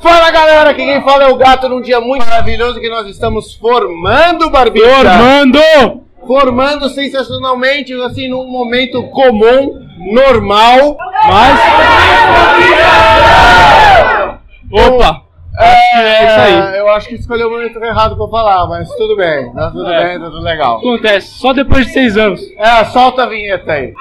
Fala galera, aqui quem fala é o gato num dia muito maravilhoso que nós estamos formando, Barbicha. Formando! Formando sensacionalmente, assim, num momento comum, normal. Mas. Opa! É, isso aí. Eu acho que escolheu o momento errado pra falar, mas tudo bem, tá tudo É. bem, tá tudo legal. Acontece, só depois de seis anos. É, solta a vinheta aí.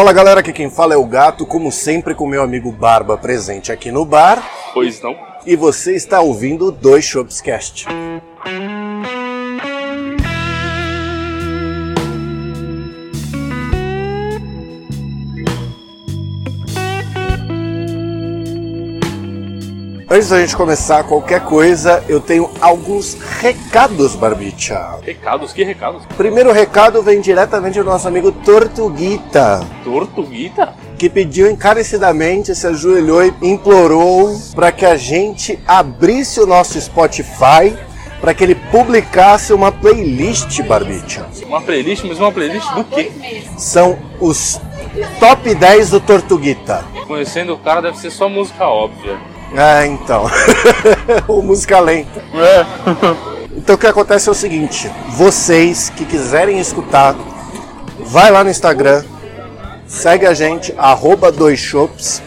Fala galera, aqui quem fala é o Gato, como sempre com meu amigo Barba presente aqui no bar. Pois não. E você está ouvindo o Dois Shops Cast. Antes da gente começar qualquer coisa, eu tenho alguns recados, Barbicha. Recados? Que recados? Primeiro recado vem diretamente do nosso amigo Tortuguita. Tortuguita? que pediu encarecidamente, se ajoelhou e implorou para que a gente abrisse o nosso Spotify para que ele publicasse uma playlist, Barbicha. Uma playlist, mas uma playlist do quê? São os top 10 do Tortuguita. Conhecendo o cara deve ser só música óbvia. É, então. o música lenta. É. Então o que acontece é o seguinte: vocês que quiserem escutar, vai lá no Instagram, segue a gente, arroba dois shops.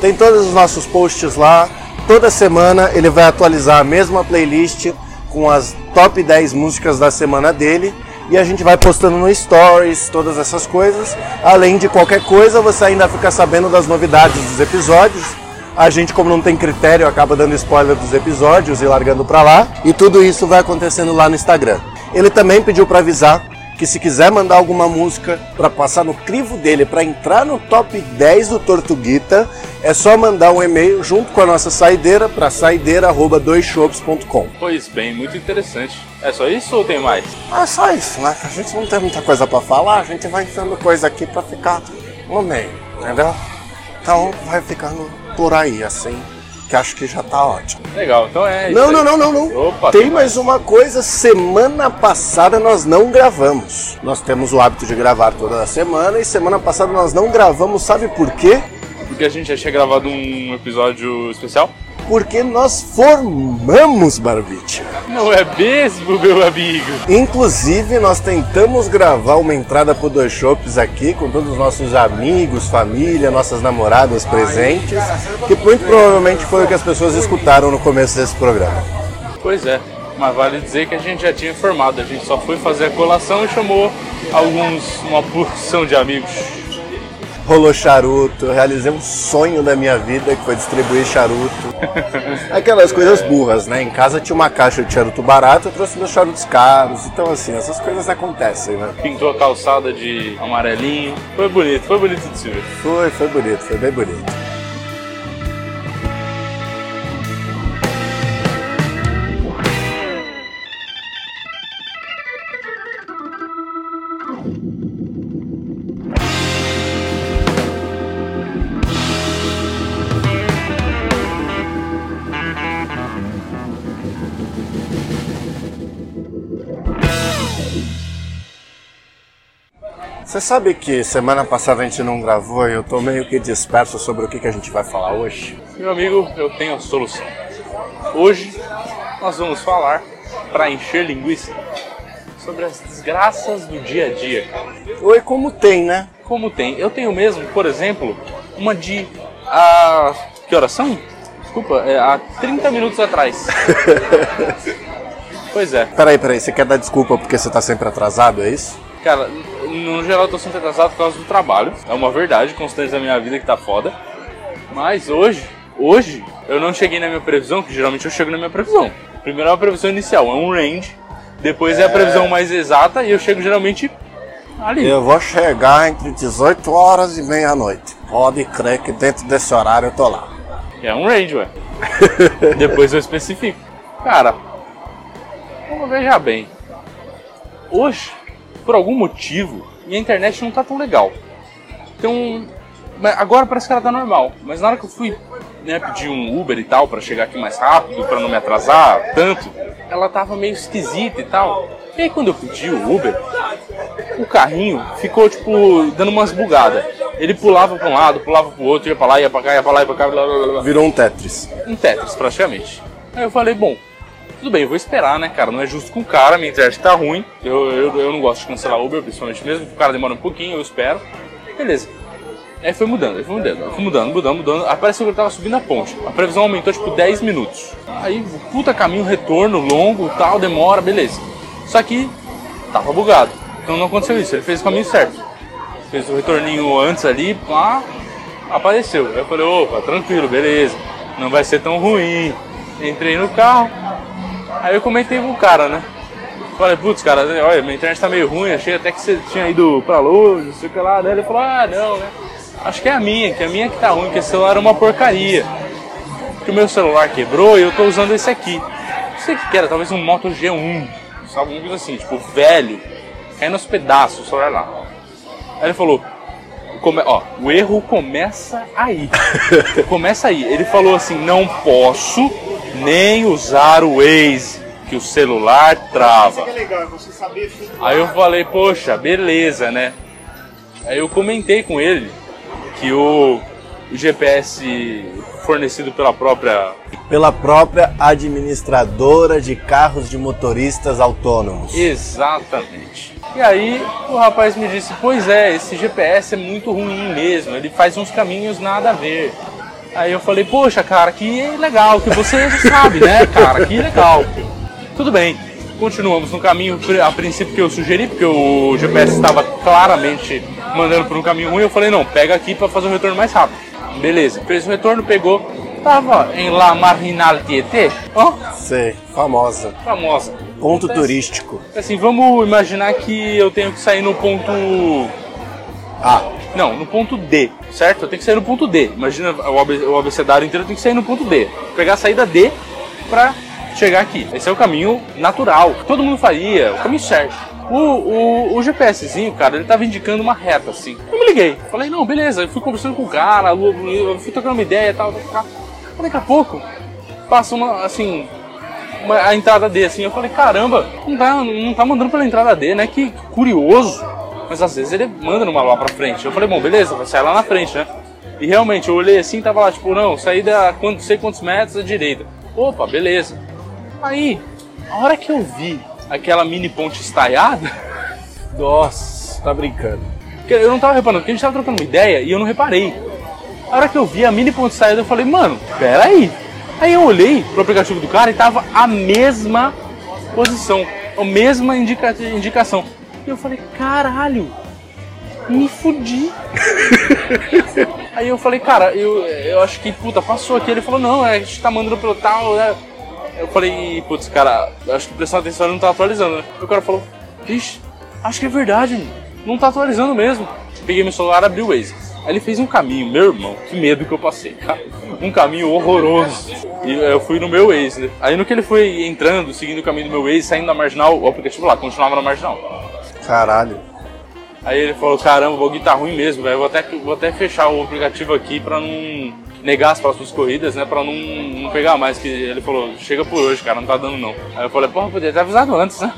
Tem todos os nossos posts lá. Toda semana ele vai atualizar a mesma playlist com as top 10 músicas da semana dele. E a gente vai postando no Stories, todas essas coisas. Além de qualquer coisa, você ainda fica sabendo das novidades dos episódios. A gente, como não tem critério, acaba dando spoiler dos episódios e largando pra lá. E tudo isso vai acontecendo lá no Instagram. Ele também pediu pra avisar que se quiser mandar alguma música pra passar no crivo dele, pra entrar no top 10 do Tortuguita, é só mandar um e-mail junto com a nossa saideira para saideira@doisshops.com. Pois bem, muito interessante. É só isso ou tem mais? É só isso, né? A gente não tem muita coisa pra falar, a gente vai enfiando coisa aqui pra ficar no meio, entendeu? Então vai ficando por aí, assim, que acho que já tá ótimo. Legal, então é Não, não, não, não, não. Opa, tem mais uma coisa. Semana passada nós não gravamos. Nós temos o hábito de gravar toda a semana e semana passada nós não gravamos. Sabe por quê? Porque a gente já tinha gravado um episódio especial? Porque nós formamos Barbite. Não é mesmo, meu amigo? Inclusive, nós tentamos gravar uma entrada pro Dois Shops aqui com todos os nossos amigos, família, nossas namoradas presentes, que muito provavelmente foi o que as pessoas escutaram no começo desse programa. Pois é, mas vale dizer que a gente já tinha informado, a gente só foi fazer a colação e chamou alguns, uma porção de amigos. Rolou charuto, eu realizei um sonho da minha vida que foi distribuir charuto. Aquelas coisas burras, né? Em casa tinha uma caixa de charuto barato, eu trouxe meus charutos caros. Então, assim, essas coisas acontecem, né? Pintou a calçada de amarelinho. Foi bonito, foi bonito de se ver. Foi, foi bonito, foi bem bonito. Você sabe que semana passada a gente não gravou e eu tô meio que disperso sobre o que, que a gente vai falar hoje? Meu amigo, eu tenho a solução. Hoje nós vamos falar, para encher linguiça, sobre as desgraças do dia a dia. Oi, como tem, né? Como tem? Eu tenho mesmo, por exemplo, uma de. A. Que horas são? Desculpa, é, há 30 minutos atrás. pois é. Peraí, peraí, você quer dar desculpa porque você tá sempre atrasado, é isso? Cara, no geral eu tô sempre atrasado por causa do trabalho. É uma verdade constante da minha vida que tá foda. Mas hoje, hoje, eu não cheguei na minha previsão, que geralmente eu chego na minha previsão. Primeiro é a previsão inicial, é um range. Depois é, a previsão mais exata e eu chego geralmente ali. Eu vou chegar entre 18 horas e meia-noite. Pode crer que dentro desse horário eu tô lá. É um range, ué. Depois eu especifico. Cara, vamos veja bem. Hoje, por algum motivo, minha internet não tá tão legal. Então, mas agora parece que ela tá normal. Mas na hora que eu fui né, pedir um Uber e tal para chegar aqui mais rápido, para não me atrasar tanto, ela tava meio esquisita e tal. E aí quando eu pedi o Uber, o carrinho ficou tipo dando umas bugadas. Ele pulava para um lado, pulava para o outro, ia para lá, ia para cá, ia para lá, ia para cá, blá, blá, blá. Virou um Tetris. um Tetris praticamente. Aí eu falei, bom, tudo bem, vou esperar, né, cara? Não é justo com o cara, minha internet tá ruim. Eu, eu, eu não gosto de cancelar Uber, principalmente mesmo, o cara demora um pouquinho, eu espero. Beleza. Aí foi mudando, aí foi mudando, foi mudando, mudando, mudando. Apareceu que ele tava subindo a ponte. A previsão aumentou tipo 10 minutos. Aí, puta caminho, retorno, longo, tal, demora, beleza. Só que tava bugado. Então não aconteceu isso, ele fez o caminho certo. Fez o retorninho antes ali, pá, apareceu. Aí eu falei, opa, tranquilo, beleza. Não vai ser tão ruim. Entrei no carro. Aí eu comentei com o cara, né? Falei, putz, cara, olha, minha internet tá meio ruim, achei até que você tinha ido pra luz, não sei o que lá. Daí ele falou, ah, não, né? Acho que é a minha, que a minha que tá ruim, que esse celular é uma porcaria. Que o meu celular quebrou e eu tô usando esse aqui. Não sei o que que era, talvez um Moto G1, sabe? Alguma coisa assim, tipo, velho. Caindo aos pedaços o celular lá. Aí ele falou, come- ó, o erro começa aí. começa aí. Ele falou assim, não posso nem usar o Waze, que o celular trava. é legal, é você saber Aí eu falei, poxa, beleza, né? Aí eu comentei com ele que o, o GPS fornecido pela própria. Pela própria administradora de carros de motoristas autônomos. Exatamente. E aí o rapaz me disse, pois é, esse GPS é muito ruim mesmo, ele faz uns caminhos nada a ver. Aí eu falei, poxa, cara, que legal, que você sabe, né, cara, que legal. Tudo bem, continuamos no caminho a princípio que eu sugeri, porque o GPS estava claramente mandando por um caminho ruim. Eu falei, não, pega aqui para fazer o retorno mais rápido. Beleza, fez o retorno, pegou, tava em La Marginal Tietê, ó, Sei, famosa. famosa. Ponto Acontece- turístico. Assim, vamos imaginar que eu tenho que sair no ponto. Ah, Não, no ponto D, certo? Tenho que sair no ponto D. Imagina o AB o abecedário inteiro, tenho que sair no ponto D. Pegar a saída D pra chegar aqui. Esse é o caminho natural, todo mundo faria, o caminho certo. O, o, o GPSzinho, cara, ele tava indicando uma reta assim. Eu me liguei. Falei, não, beleza. Eu fui conversando com o cara, fui trocando uma ideia e tal, tal, tal. Daqui a pouco, passa uma, assim, uma- a entrada D, assim, eu falei, caramba, não tá, não tá mandando pela entrada D, né? Que curioso. Mas às vezes ele manda numa lá pra frente. Eu falei, bom, beleza, vai sair lá na frente, né? E realmente, eu olhei assim, tava lá, tipo, não, saída quanto, sei quantos metros à direita. Opa, beleza. Aí, a hora que eu vi aquela mini ponte estaiada, nossa, tá brincando. porque eu não tava reparando, porque a gente tava trocando uma ideia e eu não reparei. A hora que eu vi a mini ponte estaiada, eu falei, mano, pera aí. Aí eu olhei pro aplicativo do cara e tava a mesma posição, a mesma indica indicação. E eu falei, caralho, me fudi. Aí eu falei, cara, eu, eu acho que, puta, passou aqui. Ele falou, não, é, a gente tá mandando pelo tal, né? Eu falei, putz, cara, acho que prestando atenção ele não tá atualizando, né? O cara falou, vixe, acho que é verdade, mano. não tá atualizando mesmo. Peguei meu celular, abri o Waze. Aí ele fez um caminho, meu irmão, que medo que eu passei, cara. Um caminho horroroso. E eu fui no meu Waze, né? Aí no que ele foi entrando, seguindo o caminho do meu Waze, saindo da marginal, o aplicativo lá, continuava na marginal. Caralho. Aí ele falou, caramba, o bagulho tá ruim mesmo, velho. Vou até, vou até fechar o aplicativo aqui pra não negar as próximas corridas, né? Pra não, não pegar mais. Que ele falou, chega por hoje, cara, não tá dando não. Aí eu falei, porra, podia ter avisado antes, né?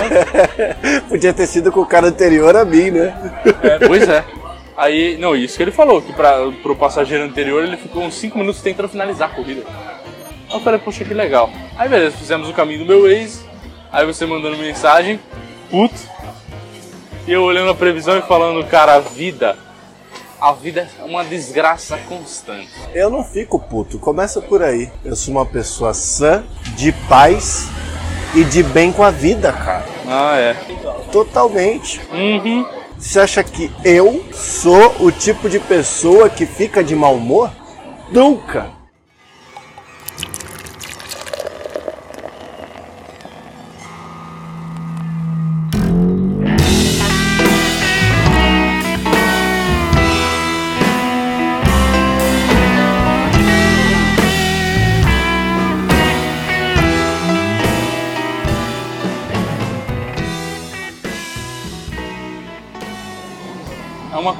Podia ter sido com o cara anterior a mim, né? É, pois é. Aí, não, isso que ele falou, que pra, pro passageiro anterior ele ficou uns 5 minutos tentando finalizar a corrida. Aí eu falei, poxa, que legal. Aí beleza, fizemos o caminho do meu ex, aí você mandando mensagem, puto. E eu olhando a previsão e falando, cara, a vida, a vida é uma desgraça constante. Eu não fico puto, começa por aí. Eu sou uma pessoa sã, de paz e de bem com a vida, cara. Ah, é. Totalmente. Uhum. Você acha que eu sou o tipo de pessoa que fica de mau humor? Nunca!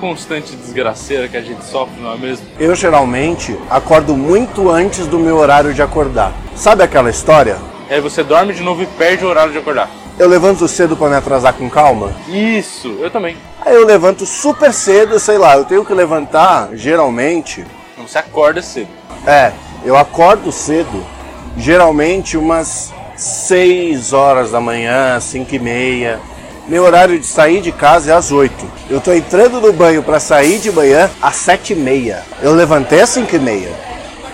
Constante desgraceira que a gente sofre, não é mesmo? Eu geralmente acordo muito antes do meu horário de acordar. Sabe aquela história? Aí você dorme de novo e perde o horário de acordar. Eu levanto cedo para me atrasar com calma. Isso, eu também. Aí eu levanto super cedo, sei lá, eu tenho que levantar geralmente. Você acorda cedo. É, eu acordo cedo, geralmente umas 6 horas da manhã, 5 e meia. Meu horário de sair de casa é às 8. Eu tô entrando no banho para sair de manhã às 7 e meia. Eu levantei às 5 e meia.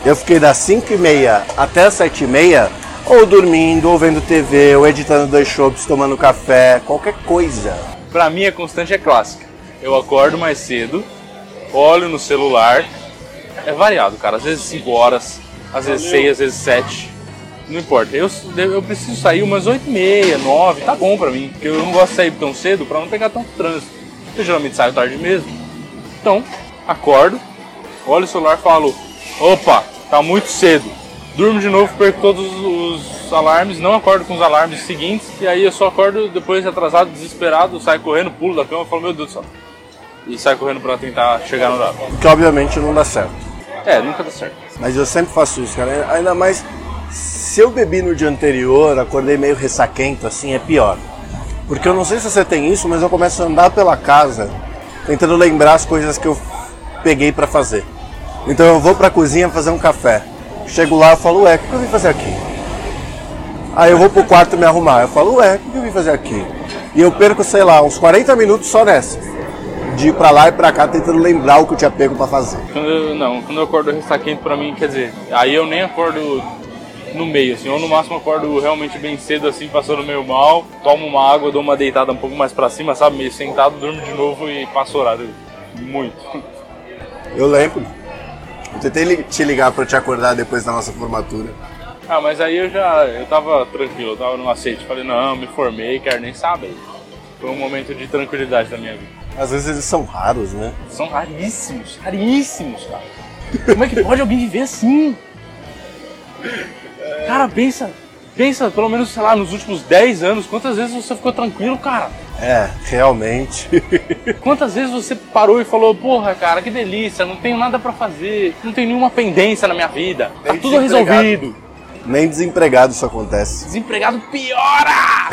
Eu fiquei das 5 e meia até as 7 e meia, ou dormindo, ou vendo TV, ou editando dois shows, tomando café, qualquer coisa. Pra mim a constante é clássica. Eu acordo mais cedo, olho no celular. É variado, cara. Às vezes 5 horas, às vezes 6, às vezes 7. Não importa. Eu, eu preciso sair umas 8 e meia, 9, tá bom pra mim. Porque eu não gosto de sair tão cedo pra não pegar tanto trânsito. Eu geralmente saio tarde mesmo. Então, acordo, olho o celular e falo: opa, tá muito cedo. Durmo de novo, perco todos os alarmes, não acordo com os alarmes seguintes, e aí eu só acordo depois atrasado, desesperado, saio correndo, pulo da cama e falo, meu Deus do céu. E saio correndo pra tentar chegar no. Que obviamente não dá certo. É, nunca dá certo. Mas eu sempre faço isso, cara. Ainda mais se eu bebi no dia anterior, acordei meio ressaquento, assim, é pior. Porque eu não sei se você tem isso, mas eu começo a andar pela casa tentando lembrar as coisas que eu peguei pra fazer. Então eu vou pra cozinha fazer um café. Chego lá e falo, ué, o que eu vim fazer aqui? Aí eu vou pro quarto me arrumar. Eu falo, ué, o que eu vim fazer aqui? E eu perco, sei lá, uns 40 minutos só nessa. De ir pra lá e pra cá tentando lembrar o que eu tinha pego pra fazer. Quando eu, não, quando eu acordo ressaquento pra mim, quer dizer, aí eu nem acordo no meio, assim, ou no máximo acordo realmente bem cedo, assim, passando meio mal, tomo uma água, dou uma deitada um pouco mais pra cima, sabe, meio sentado, durmo de novo e passo o horário. Muito. Eu lembro. Eu tentei te ligar pra te acordar depois da nossa formatura. Ah, mas aí eu já, eu tava tranquilo, eu tava no aceite, falei, não, me formei, quero nem saber. Foi um momento de tranquilidade da minha vida. Às vezes eles são raros, né? São raríssimos, raríssimos, cara. Como é que pode alguém viver assim? Cara, pensa, pensa, pelo menos, sei lá, nos últimos 10 anos, quantas vezes você ficou tranquilo, cara? É, realmente. Quantas vezes você parou e falou, porra, cara, que delícia, não tenho nada pra fazer, não tenho nenhuma pendência na minha vida, tá Nem tudo desempregado. resolvido. Nem desempregado isso acontece. Desempregado piora!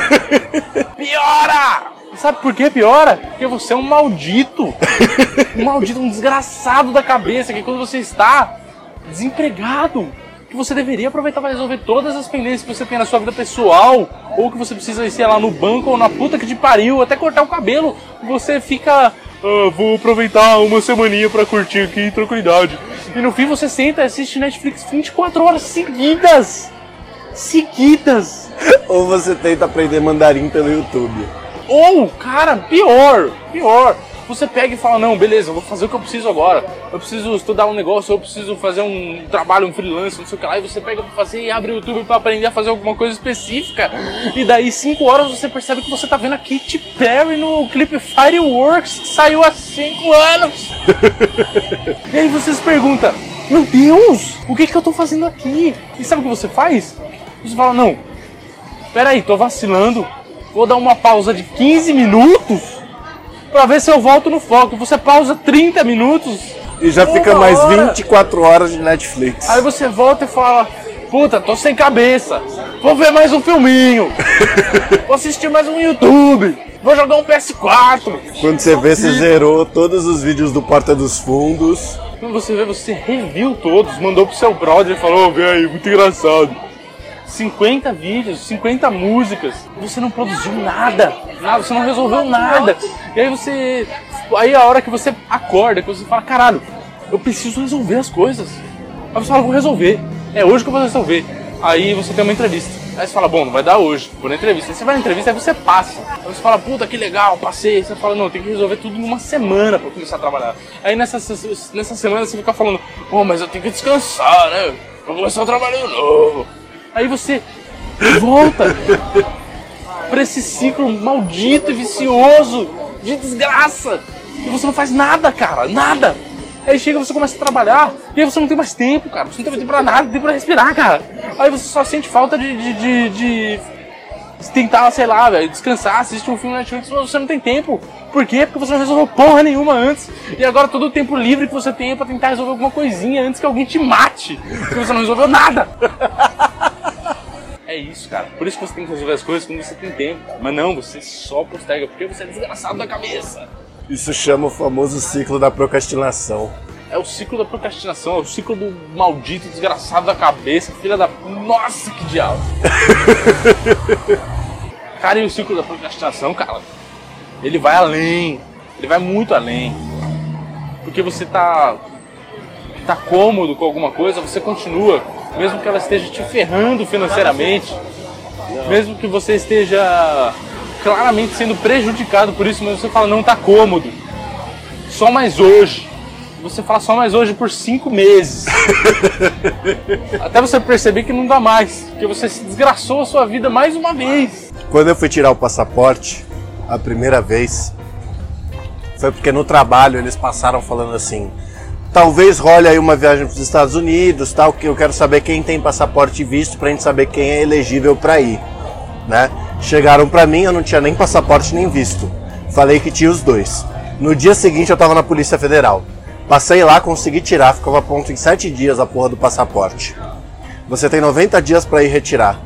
piora! Sabe por que piora? Porque você é um maldito. Um maldito, um desgraçado da cabeça, que quando você está desempregado, que você deveria aproveitar para resolver todas as pendências que você tem na sua vida pessoal, ou que você precisa ir, sei lá, no banco ou na puta que te pariu, até cortar o cabelo, você fica. "Ah, vou aproveitar uma semaninha pra curtir aqui em tranquilidade. E no fim você senta e assiste Netflix 24 horas seguidas! Seguidas! Ou você tenta aprender mandarim pelo YouTube. Ou, cara, pior, pior. Você pega e fala, não, beleza, eu vou fazer o que eu preciso agora. Eu preciso estudar um negócio, eu preciso fazer um trabalho, um freelance, não sei o que lá. E você pega pra fazer e abre o YouTube pra aprender a fazer alguma coisa específica. E daí, 5 horas, você percebe que você tá vendo a Katy Perry no clipe Fireworks, que saiu há 5 anos. e aí você se pergunta, meu Deus, o que que eu tô fazendo aqui? E sabe o que você faz? Você fala, não, peraí, tô vacilando. Vou dar uma pausa de 15 minutos pra ver se eu volto no foco. Você pausa 30 minutos. E já fica mais hora. 24 horas de Netflix. Aí você volta e fala: Puta, tô sem cabeça. Vou ver mais um filminho. Vou assistir mais um YouTube. Vou jogar um PS4. Quando você vê, você zerou todos os vídeos do Porta dos Fundos. Quando você vê, você reviu todos, mandou pro seu brother e falou: Vê aí, muito engraçado. 50 vídeos, 50 músicas, você não produziu nada, nada, você não resolveu nada. E aí você. Aí a hora que você acorda, que você fala, caralho, eu preciso resolver as coisas. Aí você fala, vou resolver. É hoje que eu vou resolver. Aí você tem uma entrevista. Aí você fala, bom, não vai dar hoje, vou na entrevista. Aí você vai na entrevista, aí você passa. Aí você fala, puta, que legal, passei. Aí você fala, não, tem que resolver tudo em uma semana pra começar a trabalhar. Aí nessa, nessa semana você fica falando, oh, mas eu tenho que descansar, né? Vou começar a trabalhar de novo. Aí você volta pra esse ciclo maldito e vicioso de desgraça. E você não faz nada, cara, nada. Aí chega, você começa a trabalhar, e aí você não tem mais tempo, cara. Você não tem tempo pra nada, não tem pra respirar, cara. Aí você só sente falta de, de, de, de tentar, sei lá, velho, descansar, assistir um filme na Netflix, mas você não tem tempo. Por quê? Porque você não resolveu porra nenhuma antes. E agora todo o tempo livre que você tem é pra tentar resolver alguma coisinha antes que alguém te mate. Porque você não resolveu nada. É isso, cara. Por isso que você tem que resolver as coisas quando você tem tempo. Mas não, você só postega, porque você é desgraçado da cabeça. Isso chama o famoso ciclo da procrastinação. É o ciclo da procrastinação, é o ciclo do maldito desgraçado da cabeça, filha da. Nossa, que diabo! cara, e o ciclo da procrastinação, cara? Ele vai além. Ele vai muito além. Porque você tá. tá cômodo com alguma coisa, você continua. Mesmo que ela esteja te ferrando financeiramente. Mesmo que você esteja claramente sendo prejudicado por isso, mas você fala, não tá cômodo. Só mais hoje. Você fala só mais hoje por cinco meses. Até você perceber que não dá mais. Porque você se desgraçou a sua vida mais uma vez. Quando eu fui tirar o passaporte, a primeira vez, foi porque no trabalho eles passaram falando assim. Talvez role aí uma viagem para os Estados Unidos, tal, que eu quero saber quem tem passaporte e visto para a gente saber quem é elegível para ir, né? Chegaram para mim, eu não tinha nem passaporte nem visto. Falei que tinha os dois. No dia seguinte eu tava na Polícia Federal. Passei lá, consegui tirar, ficava pronto em 7 dias a porra do passaporte. Você tem 90 dias para ir retirar.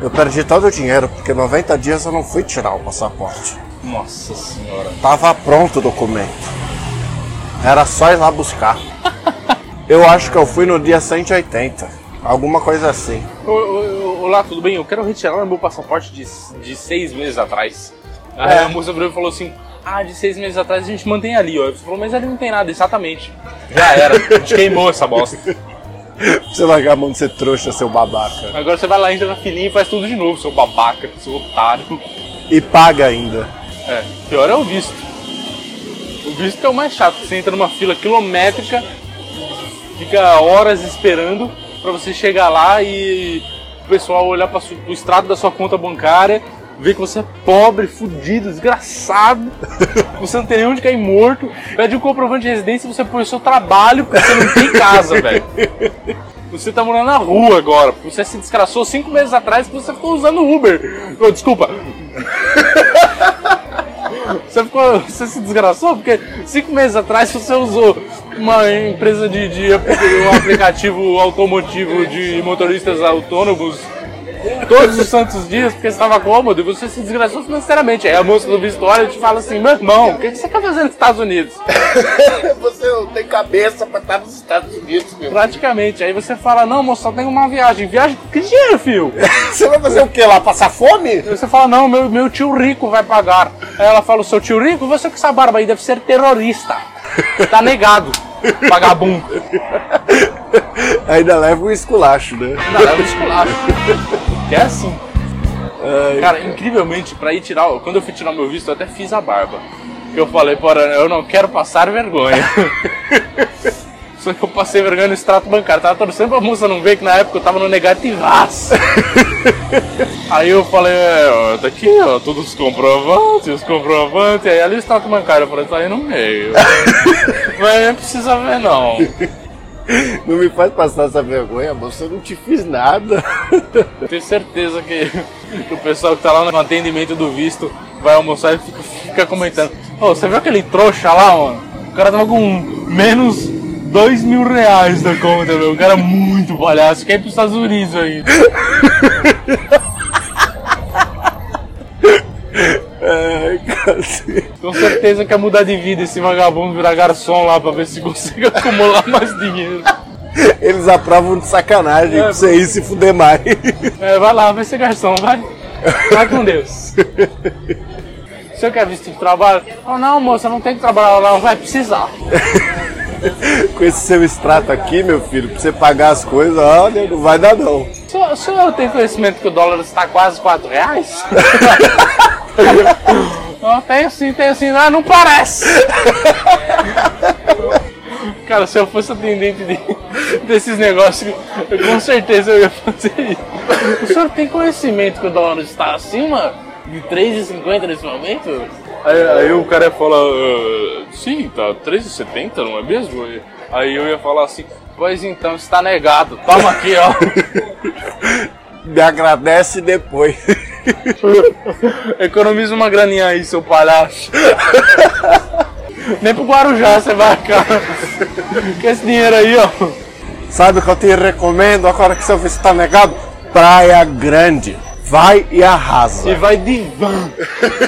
Eu perdi todo o dinheiro, porque 90 dias eu não fui tirar o passaporte. Nossa senhora. Tava pronto o documento. Era só ir lá buscar. Eu acho que eu fui no dia 180. Alguma coisa assim. Olá, tudo bem? Eu quero retirar meu passaporte de, de seis meses atrás. Aí É. a moça virou e falou assim: Ah, de seis meses atrás a gente mantém ali, ó. Você falou, mas ali não tem nada, exatamente. Já era, a gente queimou essa bosta. Você largar a mão de ser trouxa, seu babaca. Agora você vai lá, entra na filinha e faz tudo de novo, seu babaca, seu otário. E paga ainda. É, pior é o visto. O visto que é o mais chato, você entra numa fila quilométrica, fica horas esperando pra você chegar lá e o pessoal olhar para o extrato da sua conta bancária, ver que você é pobre, fudido, desgraçado, você não tem nem onde cair morto, pede um comprovante de residência e você põe o seu trabalho porque você não tem casa, velho. Você tá morando na rua agora, você se desgraçou cinco meses atrás que você ficou usando Uber. Ô, desculpa, você, ficou, você se desgraçou? Porque cinco meses atrás você usou uma empresa de, apli- um aplicativo automotivo de motoristas autônomos todos os santos dias porque você estava cômodo e você se desgraçou financeiramente. Aí a moça do e te fala assim: meu irmão, o que você está fazendo nos Estados Unidos? Você não tem cabeça pra estar nos Estados Unidos, meu. Praticamente. Aí você fala: não, moça, só tem uma viagem. Viagem? Que dinheiro, filho? Você vai fazer o que lá? Passar fome? Aí você fala, não, meu, meu tio rico vai pagar. Aí ela fala, o seu tio rico? Você com essa barba aí deve ser terrorista. Tá negado. Vagabundo. Ainda leva um esculacho, né? Não, é um esculacho. Que é assim. Cara, incrivelmente, pra ir tirar. Quando eu fui tirar meu visto, eu até fiz a barba. Eu falei, porra, eu não quero passar vergonha. Só que eu passei vergonha no extrato bancário. Tava torcendo pra moça não ver que na época eu tava no negativaço. Aí eu falei, é, ó, tá aqui, ó, todos os comprovantes, os comprovantes. Aí ali o extrato bancário, eu falei, tá aí no meio. Mas não precisa ver, não. Não me faz passar essa vergonha, moço. Eu não te fiz nada. Tenho certeza que, o pessoal que tá lá no atendimento do visto vai almoçar e fica, fica comentando. Ô, você viu aquele trouxa lá, mano? O cara tava com menos dois mil reais na conta, meu. O cara é muito palhaço. Quer ir pros Estados Unidos aí. Cacete. Com certeza quer mudar de vida esse vagabundo virar garçom lá pra ver se consegue acumular mais dinheiro. Eles aprovam de sacanagem pra você ir se fuder mais. É, vai lá, vai ser garçom, vai. Vai com Deus. O senhor quer visto de trabalho? Oh, não, moça, não tem que trabalhar lá, vai precisar. Com esse seu extrato aqui, meu filho, pra você pagar as coisas, olha, não vai dar não. Só, senhor tem conhecimento que o dólar está quase 4 reais? Não, tenho sim, tenho sim. Ah, não parece! Cara, se eu fosse atendente de, desses negócios, eu, com certeza eu ia fazer isso. O senhor tem conhecimento que o dólar está acima de 3,50 nesse momento? Aí, aí o cara ia falar, "Ah, sim, tá 3,70, não é mesmo? Aí eu ia falar assim, pois então, está negado. Toma aqui, ó. Me agradece depois. Economiza uma graninha aí, seu palhaço. Nem pro Guarujá você vai, cara. Com esse dinheiro aí, ó. Sabe o que eu te recomendo agora que seu visto está negado? Praia Grande. Vai e arrasa. E vai de van.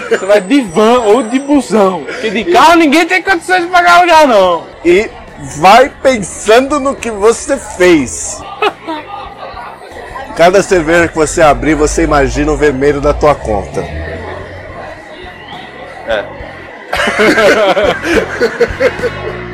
Você vai de van ou de busão. Porque de carro ninguém tem condições de pagar lugar, não. E vai pensando no que você fez. Cada cerveja que você abrir, você imagina o vermelho da tua conta.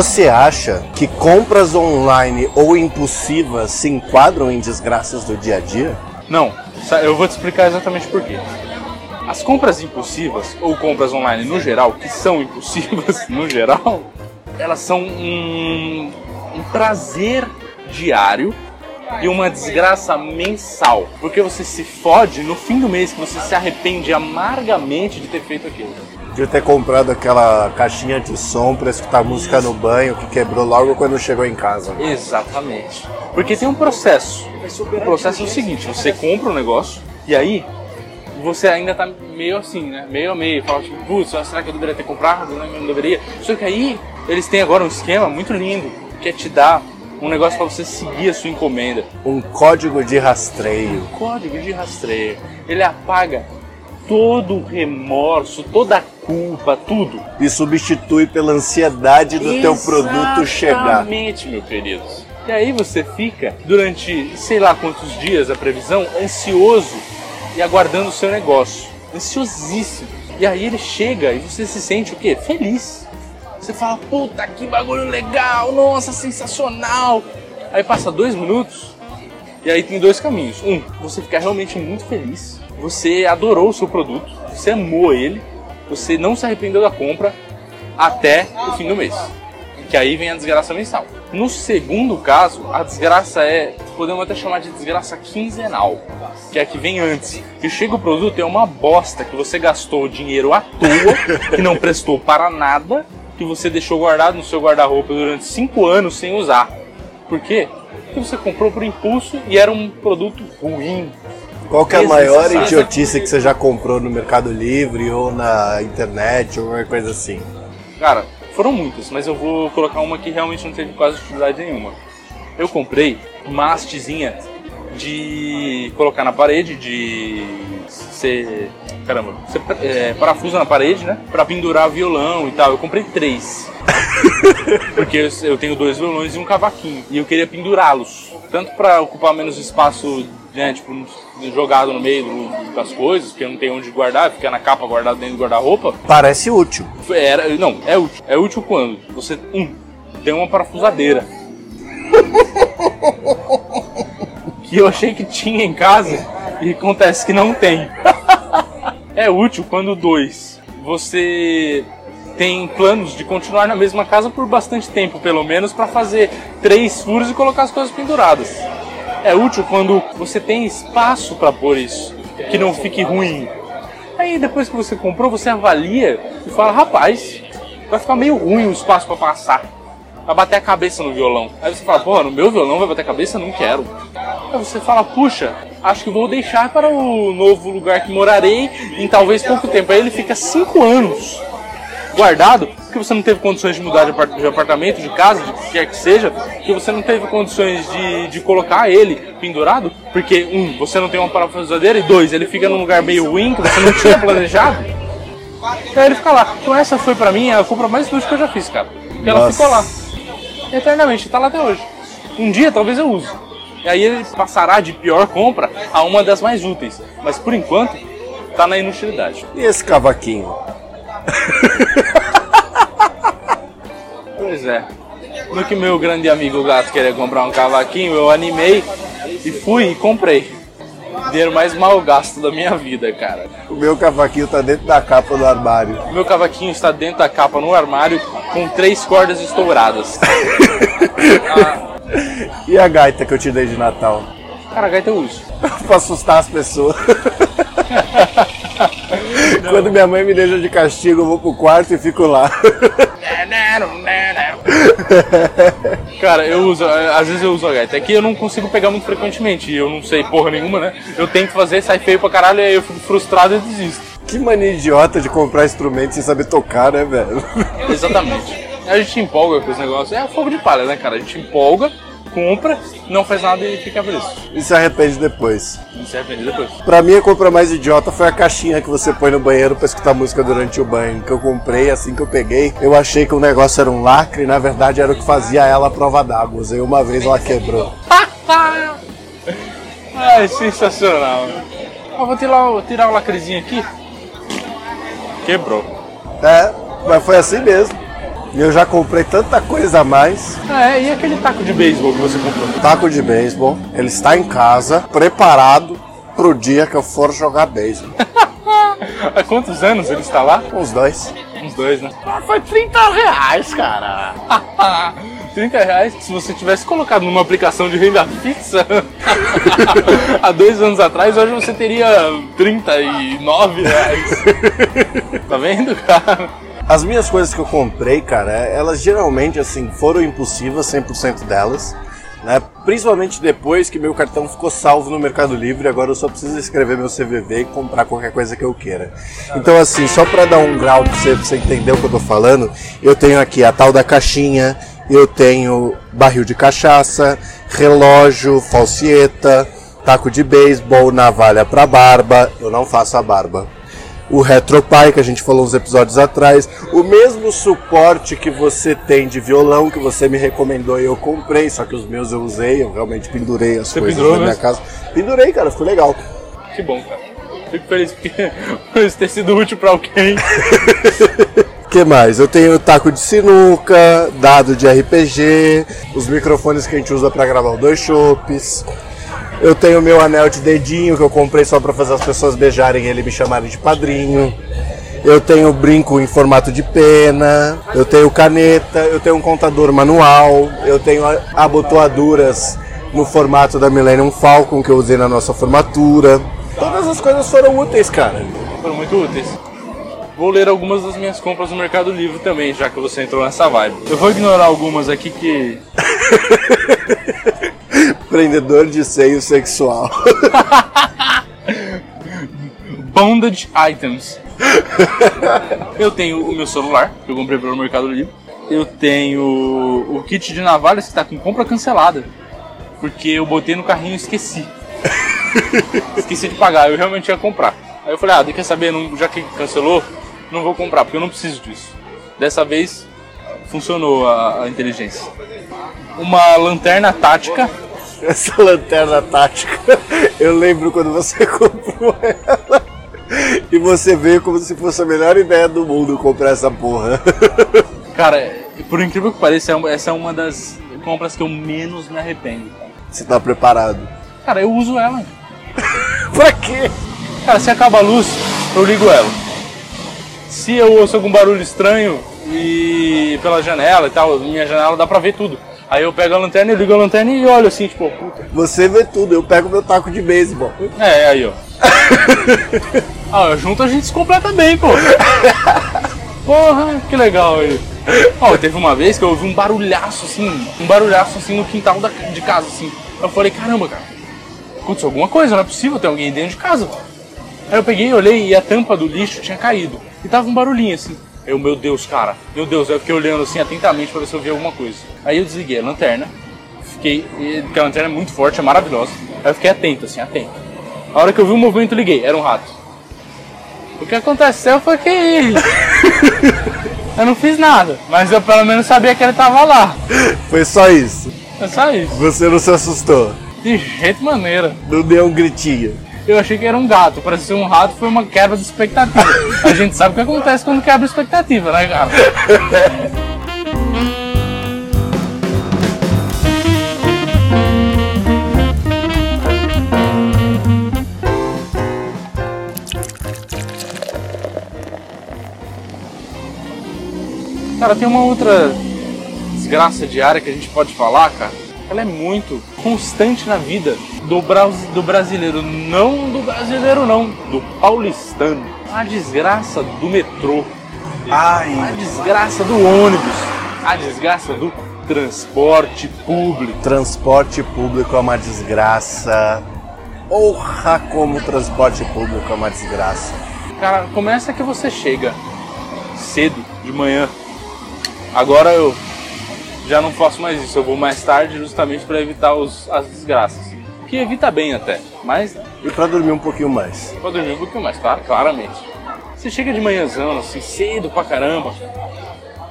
Você acha que compras online ou impulsivas se enquadram em desgraças do dia a dia? Não, eu vou te explicar exatamente por quê. As compras impulsivas, ou compras online no geral, que são impulsivas no geral, elas são um, um prazer diário e uma desgraça mensal. Porque você se fode no fim do mês que você se arrepende amargamente de ter feito aquilo. De ter comprado aquela caixinha de som pra escutar música no banho que quebrou logo quando chegou em casa. Exatamente. Porque tem um processo. O processo é o seguinte, você compra um negócio e aí você ainda tá meio assim, né? Meio a meio. Fala tipo, putz, será que eu deveria ter comprado? Não, não deveria. Só que aí eles têm agora um esquema muito lindo, que é te dar um negócio para você seguir a sua encomenda. Um código de rastreio. Código de rastreio. Ele apaga todo o remorso, toda a culpa, tudo. E substitui pela ansiedade do teu produto chegar. Exatamente, meu querido. E aí você fica durante sei lá quantos dias a previsão ansioso e aguardando o seu negócio. Ansiosíssimo. E aí ele chega e você se sente o quê? Feliz. Você fala, puta que bagulho legal, nossa, sensacional. Aí passa dois minutos e aí tem dois caminhos. Um, você ficar realmente muito feliz. Você adorou o seu produto, você amou ele, você não se arrependeu da compra até o fim do mês. Que aí vem a desgraça mensal. No segundo caso, a desgraça é, podemos até chamar de desgraça quinzenal, que é a que vem antes. Que chega o produto e é uma bosta, que você gastou dinheiro à toa, que não prestou para nada, que você deixou guardado no seu guarda-roupa durante cinco anos sem usar. Por quê? Porque você comprou por impulso e era um produto ruim. Qual que é a maior idiotice que você já comprou no Mercado Livre ou na internet ou qualquer coisa assim? Cara, foram muitas, mas eu vou colocar uma que realmente não teve quase utilidade nenhuma. Eu comprei uma hastezinha de colocar na parede, de ser. Caramba, você é, parafusa na parede, né? Pra pendurar violão e tal. Eu comprei três. Porque eu, tenho dois violões e um cavaquinho. E eu queria pendurá-los. Tanto pra ocupar menos espaço, né? Tipo, jogado no meio do- das coisas, porque não tenho onde guardar, fica na capa guardado dentro do guarda-roupa. Parece útil. Era, não, é útil. É útil quando você, um, tem uma parafusadeira. que eu achei que tinha em casa e acontece que não tem. é útil quando, dois, você tem planos de continuar na mesma casa por bastante tempo, pelo menos, para fazer três furos e colocar as coisas penduradas. É útil quando você tem espaço para pôr isso, que não fique ruim. Aí depois que você comprou, você avalia e fala, rapaz, vai ficar meio ruim o espaço para passar. Vai bater a cabeça no violão. Aí você fala, porra, no meu violão vai bater a cabeça? Não quero. Aí você fala, puxa, acho que vou deixar para o novo lugar que morarei em talvez pouco tempo. Aí ele fica cinco anos guardado porque você não teve condições de mudar de apart- de apartamento, de casa, de que quer que seja, que você não teve condições de, de colocar ele pendurado, porque, um, você não tem uma parafusadeira, e dois, ele fica num lugar meio ruim que você não tinha planejado. Aí ele fica lá. Então essa foi pra mim a compra mais inútil que eu já fiz, cara. Porque ela Nossa. ficou lá. Eternamente, tá lá até hoje. Um dia talvez eu use. E aí ele passará de pior compra a uma das mais úteis. Mas por enquanto, tá na inutilidade. E esse cavaquinho? Pois é. No que meu grande amigo gato queria comprar um cavaquinho, eu animei e fui e comprei. Dinheiro mais mal gasto da minha vida, cara. O meu cavaquinho tá dentro da capa do armário. O meu cavaquinho está dentro da capa no armário com três cordas estouradas. E a gaita que eu te dei de Natal? Cara, a gaita eu uso. pra assustar as pessoas. Quando minha mãe me deixa de castigo, eu vou pro quarto e fico lá. Cara, eu uso, às vezes eu uso a gaita. É que eu não consigo pegar muito frequentemente. e Eu não sei porra nenhuma, né? Eu tento fazer, sai feio pra caralho, e aí eu fico frustrado e desisto. que mania idiota de comprar instrumento sem saber tocar, né, velho? Exatamente. A gente empolga com os negócios. É fogo de palha, né, cara? A gente empolga, compra, não faz nada e fica feliz. E se arrepende depois. Não se arrepende depois. Pra mim, a compra mais idiota foi a caixinha que você põe no banheiro pra escutar música durante o banho. Que eu comprei, assim que eu peguei, eu achei que o negócio era um lacre e na verdade era o que fazia ela à prova d'água. Usei uma vez, ela quebrou. Ai, sensacional. Ah, vou tirar, o- tirar o lacrezinho aqui. Quebrou. É, mas foi assim mesmo. E eu já comprei tanta coisa a mais. Ah, é, e aquele taco de beisebol que você comprou? Taco de beisebol, ele está em casa, preparado pro dia que eu for jogar beisebol. Há quantos anos ele está lá? Uns dois. Uns dois, né? Foi 30 reais, cara. 30 reais se você tivesse colocado numa aplicação de renda fixa há dois anos atrás, hoje você teria 39 reais. Tá vendo, cara? As minhas coisas que eu comprei, cara, elas geralmente, assim, foram impossíveis, 100% delas. Né? Principalmente depois que meu cartão ficou salvo no Mercado Livre, agora eu só preciso escrever meu CVV e comprar qualquer coisa que eu queira. Então, assim, só pra dar um grau pra você, pra você entender o que eu tô falando, eu tenho aqui a tal da caixinha, eu tenho barril de cachaça, relógio, falsieta, taco de beisebol, navalha pra barba, eu não faço a barba o RetroPie, que a gente falou uns episódios atrás, o mesmo suporte que você tem de violão, que você me recomendou e eu comprei, só que os meus eu usei, eu realmente pendurei as Você coisas pendurou na minha mesmo? casa. Pendurei, cara, ficou legal. Que bom, cara. Fico feliz por isso ter sido útil pra alguém. O que mais? Eu tenho taco de sinuca, dado de RPG, os microfones que a gente usa pra gravar o dois chopes. Eu tenho meu anel de dedinho que eu comprei só pra fazer as pessoas beijarem ele e me chamarem de padrinho. Eu tenho brinco em formato de pena, eu tenho caneta, eu tenho um contador manual, eu tenho abotoaduras no formato da Millennium Falcon que eu usei na nossa formatura. Todas as coisas foram úteis, cara. Foram muito úteis. Vou ler algumas das minhas compras no Mercado Livre também, já que você entrou nessa vibe. Eu vou ignorar algumas aqui que. Prendedor de seio sexual. Bondage items. eu tenho o meu celular, que eu comprei pelo Mercado Livre. Eu tenho o kit de navalhas que tá com compra cancelada. Porque eu botei no carrinho e esqueci. esqueci de pagar, eu realmente ia comprar. Aí eu falei, ah, quer saber, já que cancelou, não vou comprar, porque eu não preciso disso. Dessa vez funcionou a, a inteligência. Uma lanterna tática Essa lanterna tática, eu lembro quando você comprou ela. E você veio como se fosse a melhor ideia do mundo comprar essa porra. Cara, por incrível que pareça, é essa é uma das compras que eu menos me arrependo. cara. Você tá preparado? Cara, eu uso ela. Pra quê? Cara, se acaba a luz, eu ligo ela. Se eu ouço algum barulho estranho e pela janela e tal, minha janela dá pra ver tudo. Aí eu pego a lanterna, ligo a lanterna e olho assim, tipo, puta. Você vê tudo, eu pego meu taco de beisebol. É, aí ó. ah, junto a gente se completa bem, pô. Porra, que legal aí. Ó, teve uma vez que eu ouvi um barulhaço assim, um barulhaço assim no quintal da, de casa, assim. Eu falei, caramba, cara, aconteceu alguma coisa, não é possível ter alguém dentro de casa. Aí eu peguei, olhei e a tampa do lixo tinha caído. E tava um barulhinho assim. Eu, meu Deus, cara, meu Deus, eu fiquei olhando assim atentamente pra ver se eu via alguma coisa. Aí eu desliguei a lanterna, fiquei, porque a lanterna é muito forte, é maravilhosa. Aí eu fiquei atento, assim, atento. A hora que eu vi o movimento, liguei, era um rato. O que aconteceu foi que eu não fiz nada, mas eu pelo menos sabia que ele tava lá. Foi só isso. É só isso. Você não se assustou. De jeito maneira. Não deu um gritinho. Eu achei que era um gato, parecia um rato, foi uma quebra de expectativa. A gente sabe o que acontece quando quebra expectativa, né, cara? Cara, tem uma outra desgraça diária que a gente pode falar, cara. Ela é muito constante na vida do, bra do brasileiro. Não do brasileiro, não. Do paulistano. A desgraça do metrô. A Ai, desgraça do ônibus. A desgraça do transporte público. transporte público é uma desgraça. Porra, como o transporte público é uma desgraça. Cara, começa que você chega cedo, de manhã. Agora eu já não faço mais isso. Eu vou mais tarde justamente para evitar os, as desgraças. Que evita bem até. Mas E pra dormir um pouquinho mais. Pode dormir um pouquinho mais, claro, claramente. Você chega de manhãzão, assim, cedo pra caramba.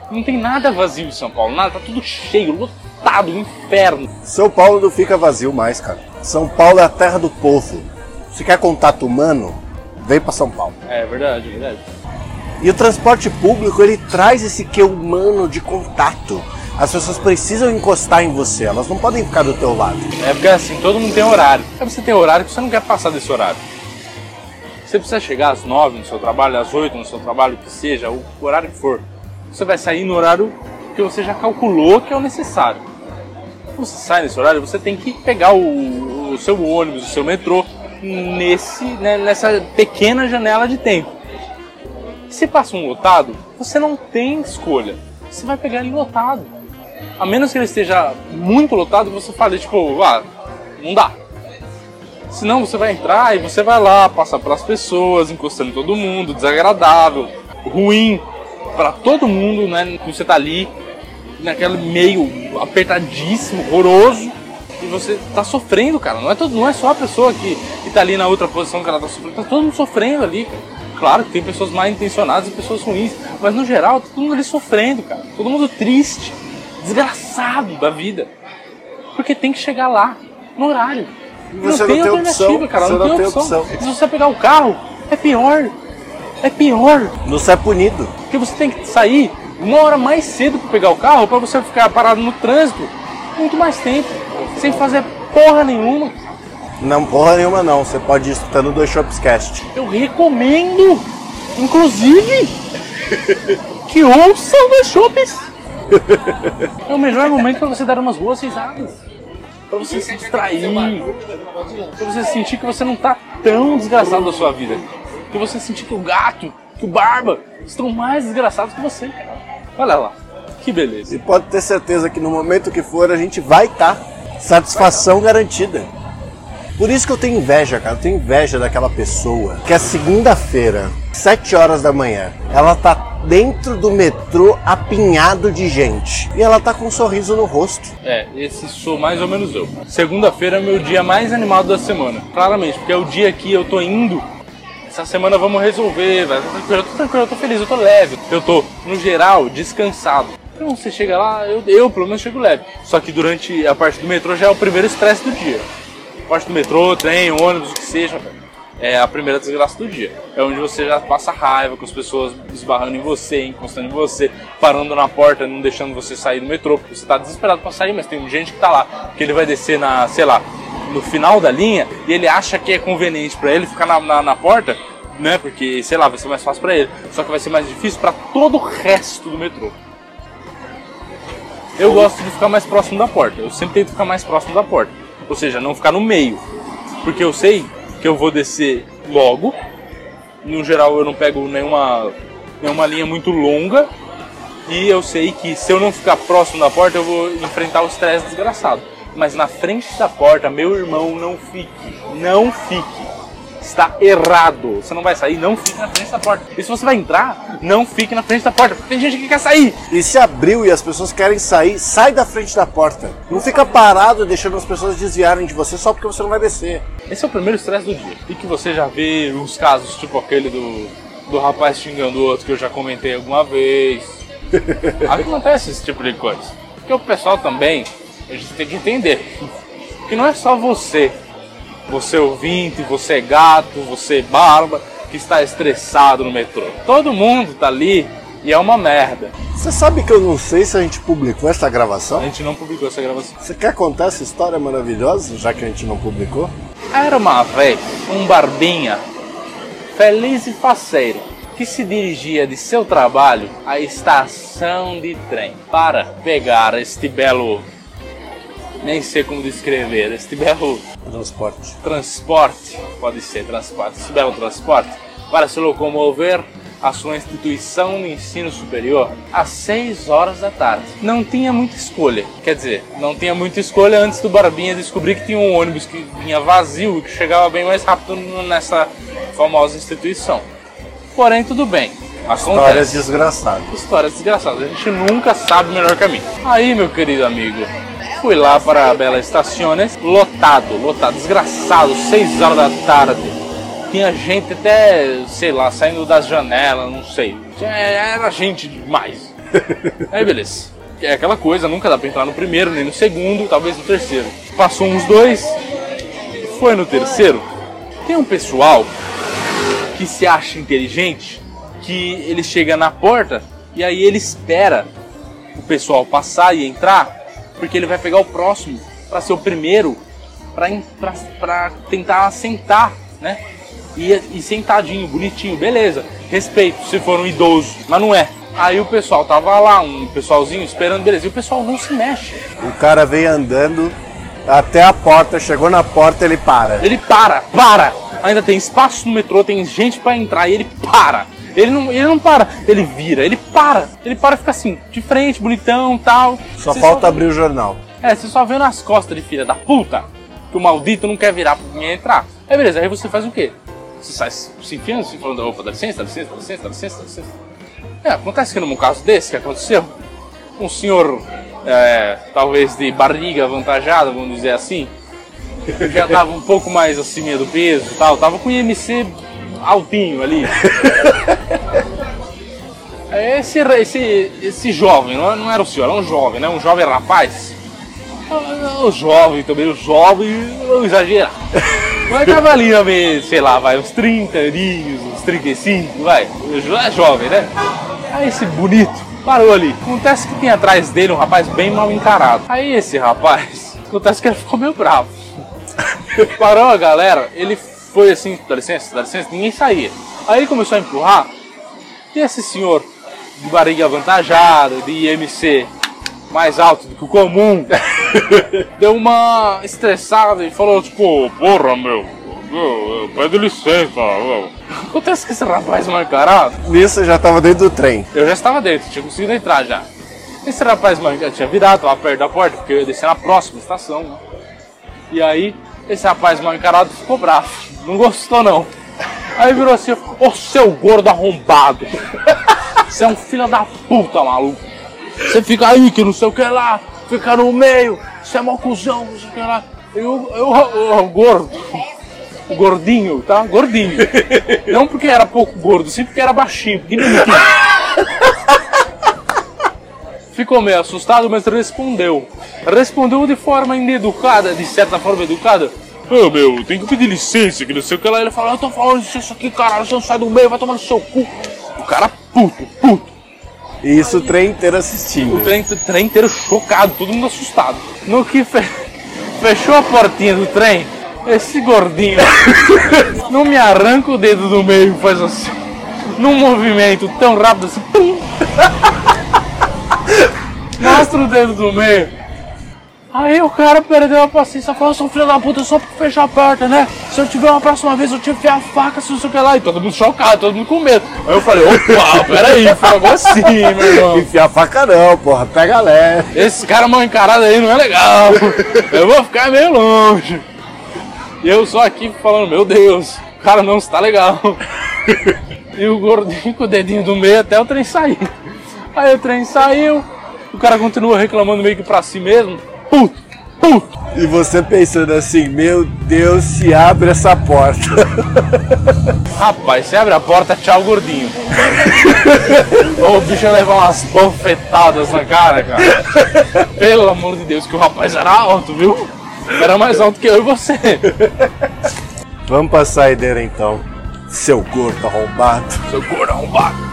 Não tem nada vazio em São Paulo, nada, tá tudo cheio, lotado, um inferno. São Paulo não fica vazio mais, cara. São Paulo é a terra do povo. Se quer contato humano, vem pra São Paulo. É verdade, é verdade. E o transporte público, ele traz esse que humano de contato. As pessoas precisam encostar em você, elas não podem ficar do teu lado. É porque assim, todo mundo tem horário. Sabe, você tem horário que você não quer passar desse horário. Você precisa chegar às 9 no seu trabalho, às 8 no seu trabalho, que seja, o horário que for. Você vai sair no horário que você já calculou que é o necessário. Quando você sai nesse horário, você tem que pegar o, o seu ônibus, o seu metrô, nesse, né, nessa pequena janela de tempo. Se passa um lotado, você não tem escolha. Você vai pegar ele lotado. A menos que ele esteja muito lotado, você fala, tipo, ah, não dá. Senão você vai entrar e você vai lá, passar pelas pessoas, encostando em todo mundo, desagradável, ruim para todo mundo, né? Você tá ali, naquele meio apertadíssimo, horroroso, e você tá sofrendo, cara. Não é, todo, não é só a pessoa que, que tá ali na outra posição que ela tá sofrendo, tá todo mundo sofrendo ali, cara. Claro que tem pessoas mal intencionadas e pessoas ruins, mas no geral tá todo mundo ali sofrendo, cara. Todo mundo triste, desgraçado da vida. Porque tem que chegar lá, no horário. E você não tem alternativa, opção, cara. você não, não tem, tem opção. opção. Se você pegar o carro, é pior. É pior. Você é punido. Porque você tem que sair uma hora mais cedo para pegar o carro para você ficar parado no trânsito muito mais tempo, sem fazer porra nenhuma. Não, porra nenhuma não. Você pode ir escutando dois Shopscast. Eu recomendo, inclusive, que ouçam os shoppings. É o melhor momento para você dar umas boas risadas. Pra você se distrair. Pra você sentir que você não tá tão desgraçado da sua vida. Que você sentir que o gato, que o barba estão mais desgraçados que você. Olha lá. Que beleza. E pode ter certeza que no momento que for a gente vai estar. Satisfação garantida. Por isso que eu tenho inveja, cara. Eu tenho inveja daquela pessoa que é segunda-feira, 7 horas da manhã. Ela tá dentro do metrô apinhado de gente. E ela tá com um sorriso no rosto. É, esse sou mais ou menos eu. Segunda-feira é meu dia mais animado da semana. Claramente, porque é o dia que eu tô indo. Essa semana vamos resolver, tranquilo, eu tô tranquilo, eu tô feliz, eu tô leve. Eu tô, no geral, descansado. Então você chega lá, eu, eu pelo menos chego leve. Só que durante a parte do metrô já é o primeiro estresse do dia. Parte do metrô, trem, ônibus, o que seja, é a primeira desgraça do dia. É onde você já passa raiva com as pessoas esbarrando em você, encostando em você, parando na porta, não deixando você sair do metrô, porque você tá desesperado pra sair, mas tem gente que tá lá, que ele vai descer na, sei lá, no final da linha e ele acha que é conveniente pra ele ficar na, na, na porta, né? Porque, sei lá, vai ser mais fácil pra ele. Só que vai ser mais difícil pra todo o resto do metrô. Eu gosto de ficar mais próximo da porta. Eu sempre tento ficar mais próximo da porta. Ou seja, não ficar no meio. Porque eu sei que eu vou descer logo. No geral, eu não pego nenhuma, nenhuma linha muito longa. E eu sei que se eu não ficar próximo da porta, eu vou enfrentar o estresse desgraçado. Mas na frente da porta, meu irmão, não fique. Não fique. Está errado. Você não vai sair, não fique na frente da porta. E se você vai entrar, não fique na frente da porta. Tem gente que quer sair. E se abriu e as pessoas querem sair, sai da frente da porta. Não fica parado deixando as pessoas desviarem de você só porque você não vai descer. Esse é o primeiro estresse do dia. E que você já vê os casos, tipo aquele do, do rapaz xingando o outro que eu já comentei alguma vez. Acontece esse tipo de coisa. Porque o pessoal também, a gente tem que entender que não é só você, você ouvinte, você gato, você barba, que está estressado no metrô. Todo mundo tá ali e é uma merda. Você sabe que eu não sei se a gente publicou essa A gravação? gente não publicou essa gravação. Você quer contar essa história maravilhosa, já que a gente não publicou? Era uma vez um barbinha feliz e faceiro que se dirigia de seu trabalho à estação de trem para pegar este belo. Nem sei como descrever, este belo Transporte. transporte, pode ser transporte, esse belo transporte, para se locomover à sua instituição de ensino superior às 6 horas da tarde. Não tinha muita escolha, quer dizer, não tinha muita escolha antes do Barbinha descobrir que tinha um ônibus que vinha vazio e que chegava bem mais rápido nessa famosa instituição. Porém, tudo bem. Histórias Acontece. desgraçadas. Histórias desgraçadas. A gente nunca sabe o melhor caminho. Aí, meu querido amigo, fui lá para a Bela Estaciones, lotado, lotado, desgraçado, 6 horas da tarde. Tinha gente até, sei lá, saindo das janelas, não sei. Era gente demais. Aí, beleza. É aquela coisa, nunca dá pra entrar no primeiro, nem no segundo, talvez no terceiro. Passou uns dois, foi no terceiro. Tem um pessoal que se acha inteligente, que ele chega na porta e aí ele espera o pessoal passar e entrar, porque ele vai pegar o próximo para ser o primeiro para tentar sentar, né? E, e sentadinho, bonitinho, beleza. Respeito se for um idoso, mas não é. Aí o pessoal tava lá, um pessoalzinho esperando, beleza. E o pessoal não se mexe. O cara veio andando até a porta, chegou na porta, ele para. Ele para, para. Ainda tem espaço no metrô, tem gente pra entrar e ele para. Ele não, ele não para, ele vira, ele para. Ele para e fica assim, de frente, bonitão tal. Só Você falta abrir o jornal. É, você só vê nas costas de filha da puta que o maldito não quer virar pra ninguém entrar. Aí beleza, aí você faz o quê? Você sai se enfiando, se falando, opa, dá licença, dá licença, dá licença, dá licença, dá licença. É, acontece que num caso desse que aconteceu, um senhor, é, talvez de barriga avantajada, vamos dizer assim, já tava um pouco mais acima do peso e tal, tava com IMC altinho ali. É, Esse, esse, esse jovem, não não era o senhor, era um jovem, né? Um jovem rapaz. O jovem também, o jovem, vamos exagerar. Mas tava ali, sei lá, vai, uns 30 aninhos, uns 35, vai. É jovem, né? Aí esse bonito parou ali. Acontece que tem atrás dele um rapaz bem mal encarado. Aí esse rapaz, acontece que ele ficou meio bravo. Parou a galera, ele foi assim, dá licença, dá licença, ninguém saía. Aí ele começou a empurrar, e esse senhor de barriga avantajada, de IMC mais alto do que o comum, deu uma estressada e falou tipo, porra meu, pede licença. meu." Acontece que esse rapaz mal encarado, Nisso eu já tava dentro do trem. eu já estava dentro, tinha conseguido entrar já. Esse rapaz mal encarado tinha virado, tava perto da porta, porque eu ia descer na próxima estação. né? E aí, esse rapaz mal encarado ficou bravo, não gostou não. Aí virou assim, ô seu gordo arrombado, você é um filho da puta, maluco. Você fica aí que não sei o que lá, fica no meio, você é mó cuzão, não sei o que lá. E o, eu, o, o gordo, gordinho, tá? Gordinho. Não porque era pouco gordo, sim porque era baixinho, pequenininho. Ficou meio assustado, mas respondeu. Respondeu de forma ineducada, de certa forma educada. Ô meu, tem que pedir licença, que não sei o que lá. Ele falou, eu tô falando licença aqui, caralho, você não sai do meio, vai tomar no seu cu. O cara puto, puto. E isso o trem inteiro O assistindo. trem, o trem inteiro chocado, todo mundo assustado. No que fe- fechou a portinha do trem, esse gordinho não me arranca o dedo do meio e faz assim. Num movimento tão rápido assim. Pum. Mostra o dedo do meio. Aí o cara perdeu a paciência, falou, seu filho da puta, só pra fechar a porta, né? Se eu tiver uma próxima vez, eu te enfiar a faca, se não sei o que lá. E todo mundo chocado, todo mundo com medo. Aí eu falei, opa, peraí, falou assim, meu irmão. Enfiar a faca não, porra, pega leve. Esse cara mal encarado aí não é legal. Eu vou ficar meio longe. E eu só aqui falando, meu Deus, cara, não, está legal. e o gordinho com o dedinho do meio até o trem sair. Aí o trem saiu, o cara continua reclamando meio que pra si mesmo. Puto, puto. E você pensando assim, meu Deus, se abre essa porta. Rapaz, você abre a porta, tchau, gordinho. O bicho ia levar umas bofetadas na cara, cara. Pelo amor de Deus, que o rapaz era alto, viu? Era mais alto que eu e você. Vamos pra saideira então, seu gordo arrombado. Seu gordo arrombado.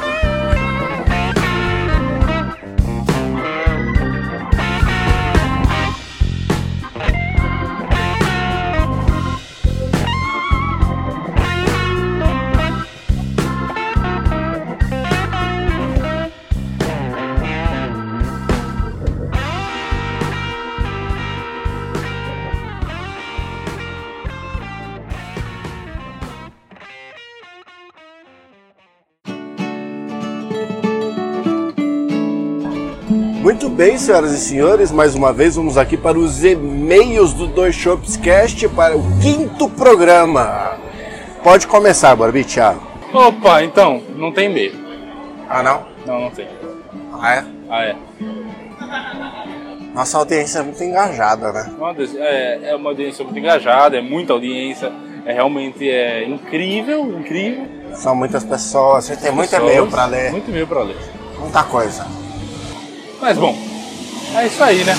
Bem, senhoras e senhores, mais uma vez vamos aqui para os e-mails do Dois Shops Cast para o quinto programa. Pode começar, Barbie, Thiago. Opa, então, não tem e-mail. Ah, não? Não, não tem. Ah, é? Ah, é. Nossa audiência é muito engajada, né? É, é uma audiência muito engajada, é muita audiência, é realmente é incrível, incrível. São muitas pessoas, você tem muito e-mail para ler, Muito e-mail pra ler. muita coisa. Mas bom, é isso aí, né?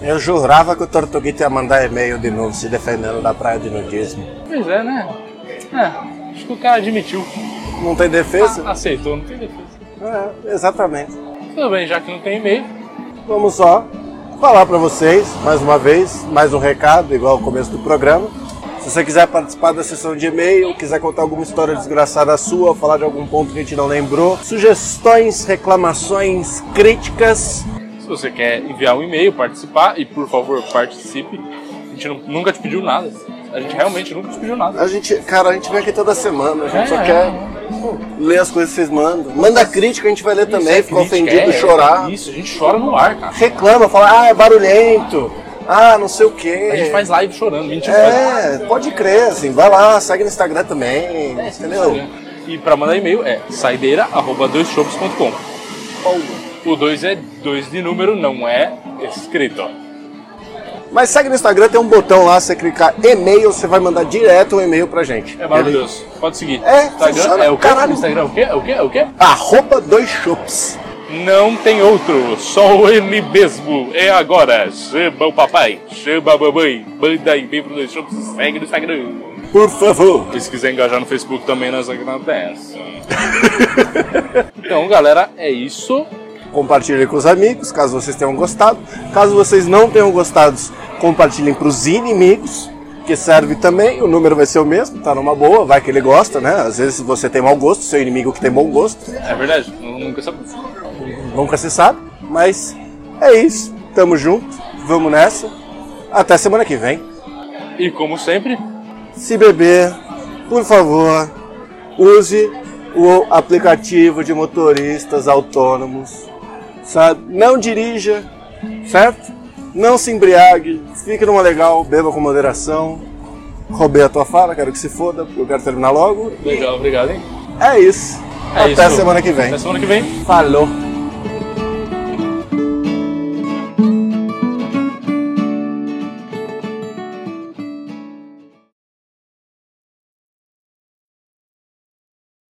Eu jurava que o Tortuguita ia mandar e-mail de novo se defendendo da praia de nudismo. Pois é, né? É, acho que o cara admitiu. Não tem defesa? Aceitou, não tem defesa. É, exatamente. Tudo bem, já que não tem e-mail, Vamos só falar para vocês, mais uma vez, mais um recado, igual ao começo do programa. Se você quiser participar da sessão de e-mail, quiser contar alguma história desgraçada sua, falar de algum ponto que a gente não lembrou, sugestões, reclamações, críticas, se você quer enviar um e-mail, participar, e por favor, participe. A gente nu- nunca te pediu nada. A gente realmente nunca te pediu nada. a gente, cara, a gente vem aqui toda semana, a gente É, só é, quer ler as coisas que vocês mandam. Manda crítica, a gente vai ler também, Isso é fica crítica, ofendido, é, chorar. Isso, a gente chora no ar, cara. Reclama, fala, ah, é barulhento, ah, não sei o quê. A gente faz live chorando, mentira. faz- É, pode crer, assim, vai lá, segue no Instagram também, entendeu? E pra mandar e-mail é saideira.doisshops.com. O 2 é 2 de número, não é escrito. Mas segue no Instagram, tem um botão lá, você clicar e-mail, você vai mandar direto um e-mail pra gente. É maravilhoso. Pode seguir. É, Instagram funciona, é o quê? caralho. Instagram é o quê? É o quê? É o quê? Arroba dois chops. Não tem outro, só ele mesmo. É agora. Chama o papai, chama a mamãe, manda e-mail pro dois shows, segue no Instagram. Por favor. E se quiser engajar no Facebook também, nós agradecemos. então, galera, é isso. Compartilhem com os amigos, caso vocês tenham gostado. Caso vocês não tenham gostado, compartilhem pros inimigos, que serve também. O número vai ser o mesmo, tá numa boa, vai que ele gosta, né? Às vezes você tem mau gosto, seu inimigo que tem bom gosto. É verdade, nu- nunca sabe. Nunca se sabe, mas é isso. Tamo junto, vamos nessa. Até semana que vem. E como sempre, Se beber, por favor, use o aplicativo de motoristas autônomos, sabe? Não dirija, certo? Não se embriague, fique numa legal, beba com moderação. Roubei a tua fala, quero que se foda, porque eu quero terminar logo. legal, obrigado, hein? É isso. É Até isso. semana que vem. Até semana que vem. Falou.